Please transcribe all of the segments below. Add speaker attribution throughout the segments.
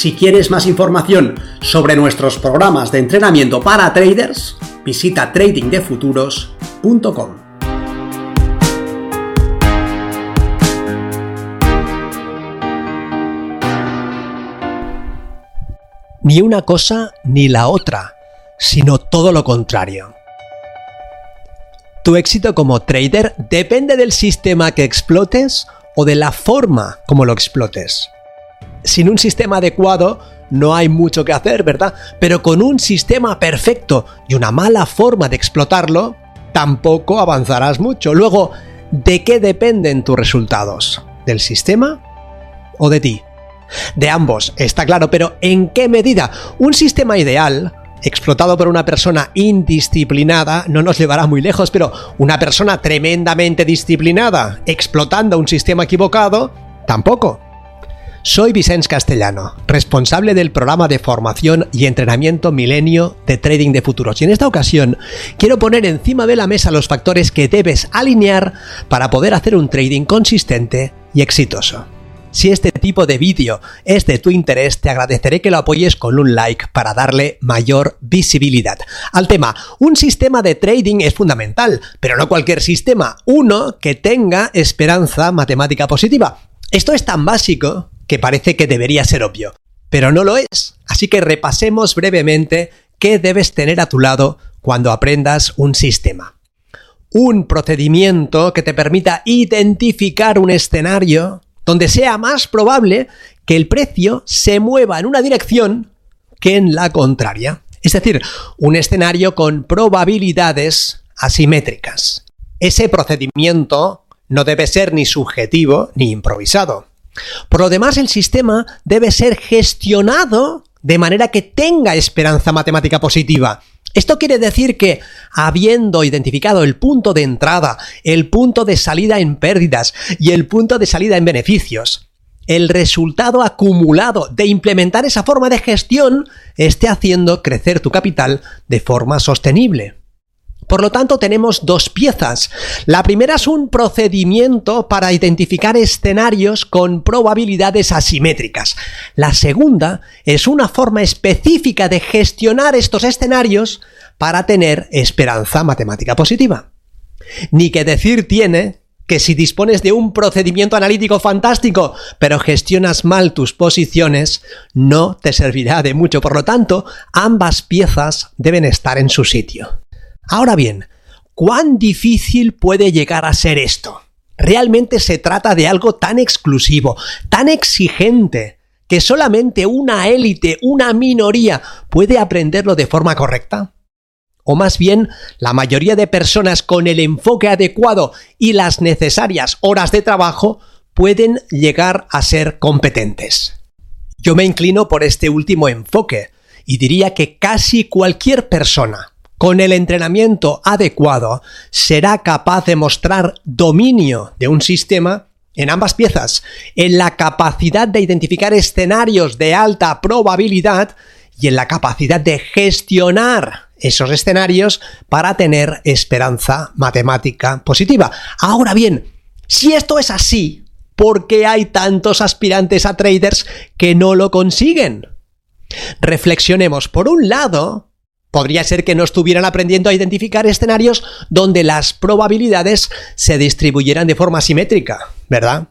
Speaker 1: Si quieres más información sobre nuestros programas de entrenamiento para traders, visita tradingdefuturos.com.
Speaker 2: Ni una cosa ni la otra, sino todo lo contrario. Tu éxito como trader depende del sistema que explotes o de la forma como lo explotes sin un sistema adecuado no hay mucho que hacer, ¿verdad? Pero con un sistema perfecto y una mala forma de explotarlo, tampoco avanzarás mucho. Luego, ¿de qué dependen tus resultados? ¿Del sistema o de ti? De ambos, está claro, pero ¿en qué medida? Un sistema ideal, explotado por una persona indisciplinada, no nos llevará muy lejos, pero una persona tremendamente disciplinada, explotando un sistema equivocado, tampoco. Soy Vicente Castellano, responsable del programa de formación y entrenamiento Milenio de Trading de Futuros. Y en esta ocasión quiero poner encima de la mesa los factores que debes alinear para poder hacer un trading consistente y exitoso. Si este tipo de vídeo es de tu interés, te agradeceré que lo apoyes con un like para darle mayor visibilidad. Al tema, un sistema de trading es fundamental, pero no cualquier sistema, uno que tenga esperanza matemática positiva. Esto es tan básico que parece que debería ser obvio, pero no lo es. Así que repasemos brevemente qué debes tener a tu lado cuando aprendas un sistema. Un procedimiento que te permita identificar un escenario donde sea más probable que el precio se mueva en una dirección que en la contraria. Es decir, un escenario con probabilidades asimétricas. Ese procedimiento no debe ser ni subjetivo ni improvisado. Por lo demás, el sistema debe ser gestionado de manera que tenga esperanza matemática positiva. Esto quiere decir que, habiendo identificado el punto de entrada, el punto de salida en pérdidas y el punto de salida en beneficios, el resultado acumulado de implementar esa forma de gestión esté haciendo crecer tu capital de forma sostenible. Por lo tanto, tenemos dos piezas. La primera es un procedimiento para identificar escenarios con probabilidades asimétricas. La segunda es una forma específica de gestionar estos escenarios para tener esperanza matemática positiva. Ni que decir tiene que si dispones de un procedimiento analítico fantástico, pero gestionas mal tus posiciones, no te servirá de mucho. Por lo tanto, ambas piezas deben estar en su sitio. Ahora bien, ¿cuán difícil puede llegar a ser esto? Realmente se trata de algo tan exclusivo, tan exigente, que solamente una élite, una minoría, puede aprenderlo de forma correcta? O más bien, la mayoría de personas con el enfoque adecuado y las necesarias horas de trabajo pueden llegar a ser competentes. Yo me inclino por este último enfoque y diría que casi cualquier persona con el entrenamiento adecuado, será capaz de mostrar dominio de un sistema en ambas piezas, en la capacidad de identificar escenarios de alta probabilidad y en la capacidad de gestionar esos escenarios para tener esperanza matemática positiva. Ahora bien, si esto es así, ¿por qué hay tantos aspirantes a traders que no lo consiguen? Reflexionemos, por un lado, Podría ser que no estuvieran aprendiendo a identificar escenarios donde las probabilidades se distribuyeran de forma simétrica, ¿verdad?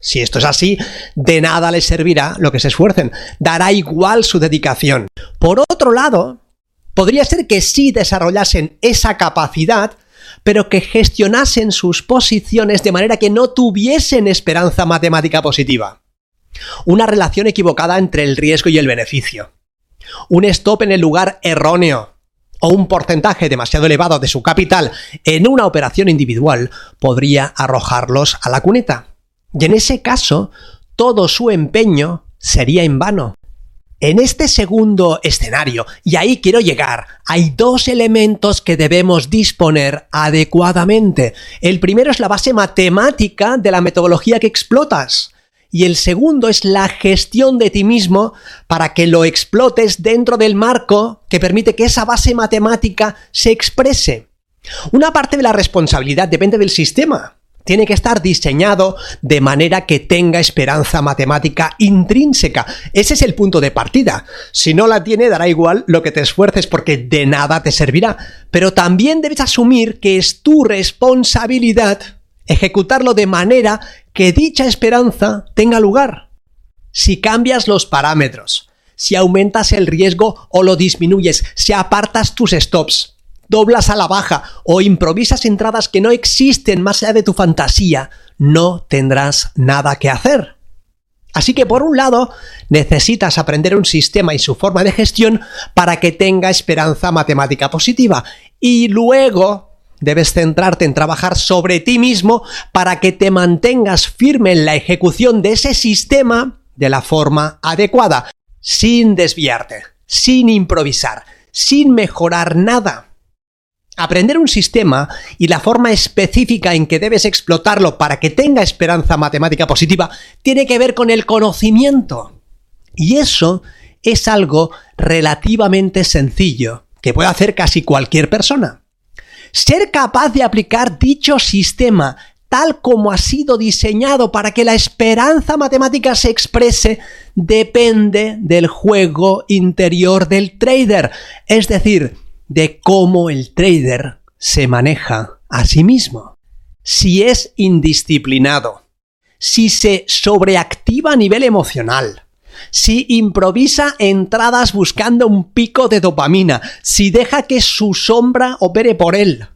Speaker 2: Si esto es así, de nada les servirá lo que se esfuercen, dará igual su dedicación. Por otro lado, podría ser que sí desarrollasen esa capacidad, pero que gestionasen sus posiciones de manera que no tuviesen esperanza matemática positiva. Una relación equivocada entre el riesgo y el beneficio un stop en el lugar erróneo o un porcentaje demasiado elevado de su capital en una operación individual podría arrojarlos a la cuneta. Y en ese caso, todo su empeño sería en vano. En este segundo escenario, y ahí quiero llegar, hay dos elementos que debemos disponer adecuadamente. El primero es la base matemática de la metodología que explotas. Y el segundo es la gestión de ti mismo para que lo explotes dentro del marco que permite que esa base matemática se exprese. Una parte de la responsabilidad depende del sistema tiene que estar diseñado de manera que tenga esperanza matemática intrínseca. Ese es el punto de partida. Si no la tiene, dará igual lo que te esfuerces porque de nada te servirá. Pero también debes asumir que es tu responsabilidad ejecutarlo de manera que dicha esperanza tenga lugar. Si cambias los parámetros, si aumentas el riesgo o lo disminuyes, si apartas tus stops, doblas a la baja o improvisas entradas que no existen más allá de tu fantasía, no tendrás nada que hacer. Así que por un lado, necesitas aprender un sistema y su forma de gestión para que tenga esperanza matemática positiva. Y luego debes centrarte en trabajar sobre ti mismo para que te mantengas firme en la ejecución de ese sistema de la forma adecuada, sin desviarte, sin improvisar, sin mejorar nada. Aprender un sistema y la forma específica en que debes explotarlo para que tenga esperanza matemática positiva tiene que ver con el conocimiento. Y eso es algo relativamente sencillo, que puede hacer casi cualquier persona. Ser capaz de aplicar dicho sistema tal como ha sido diseñado para que la esperanza matemática se exprese depende del juego interior del trader. Es decir, de cómo el trader se maneja a sí mismo. Si es indisciplinado, si se sobreactiva a nivel emocional, si improvisa entradas buscando un pico de dopamina, si deja que su sombra opere por él,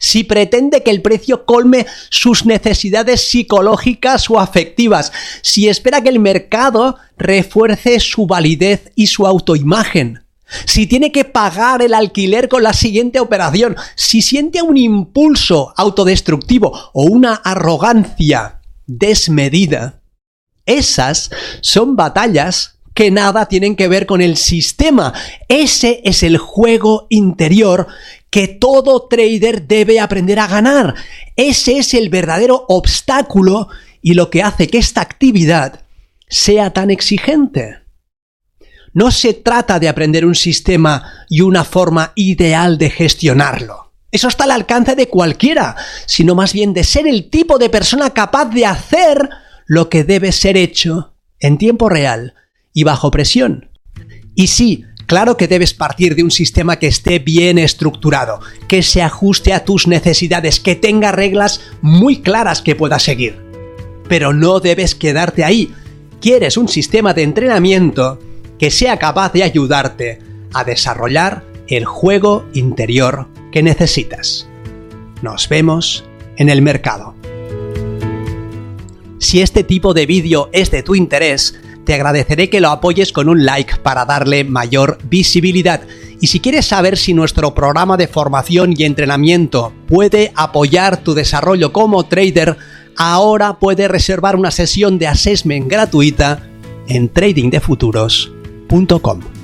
Speaker 2: si pretende que el precio colme sus necesidades psicológicas o afectivas, si espera que el mercado refuerce su validez y su autoimagen, si tiene que pagar el alquiler con la siguiente operación, si siente un impulso autodestructivo o una arrogancia desmedida, esas son batallas que nada tienen que ver con el sistema. Ese es el juego interior que todo trader debe aprender a ganar. Ese es el verdadero obstáculo y lo que hace que esta actividad sea tan exigente. No se trata de aprender un sistema y una forma ideal de gestionarlo. Eso está al alcance de cualquiera, sino más bien de ser el tipo de persona capaz de hacer lo que debe ser hecho en tiempo real y bajo presión. Y sí, claro que debes partir de un sistema que esté bien estructurado, que se ajuste a tus necesidades, que tenga reglas muy claras que puedas seguir. Pero no debes quedarte ahí. Quieres un sistema de entrenamiento que sea capaz de ayudarte a desarrollar el juego interior que necesitas. Nos vemos en el mercado. Si este tipo de vídeo es de tu interés, te agradeceré que lo apoyes con un like para darle mayor visibilidad. Y si quieres saber si nuestro programa de formación y entrenamiento puede apoyar tu desarrollo como trader, ahora puedes reservar una sesión de assessment gratuita en tradingdefuturos.com.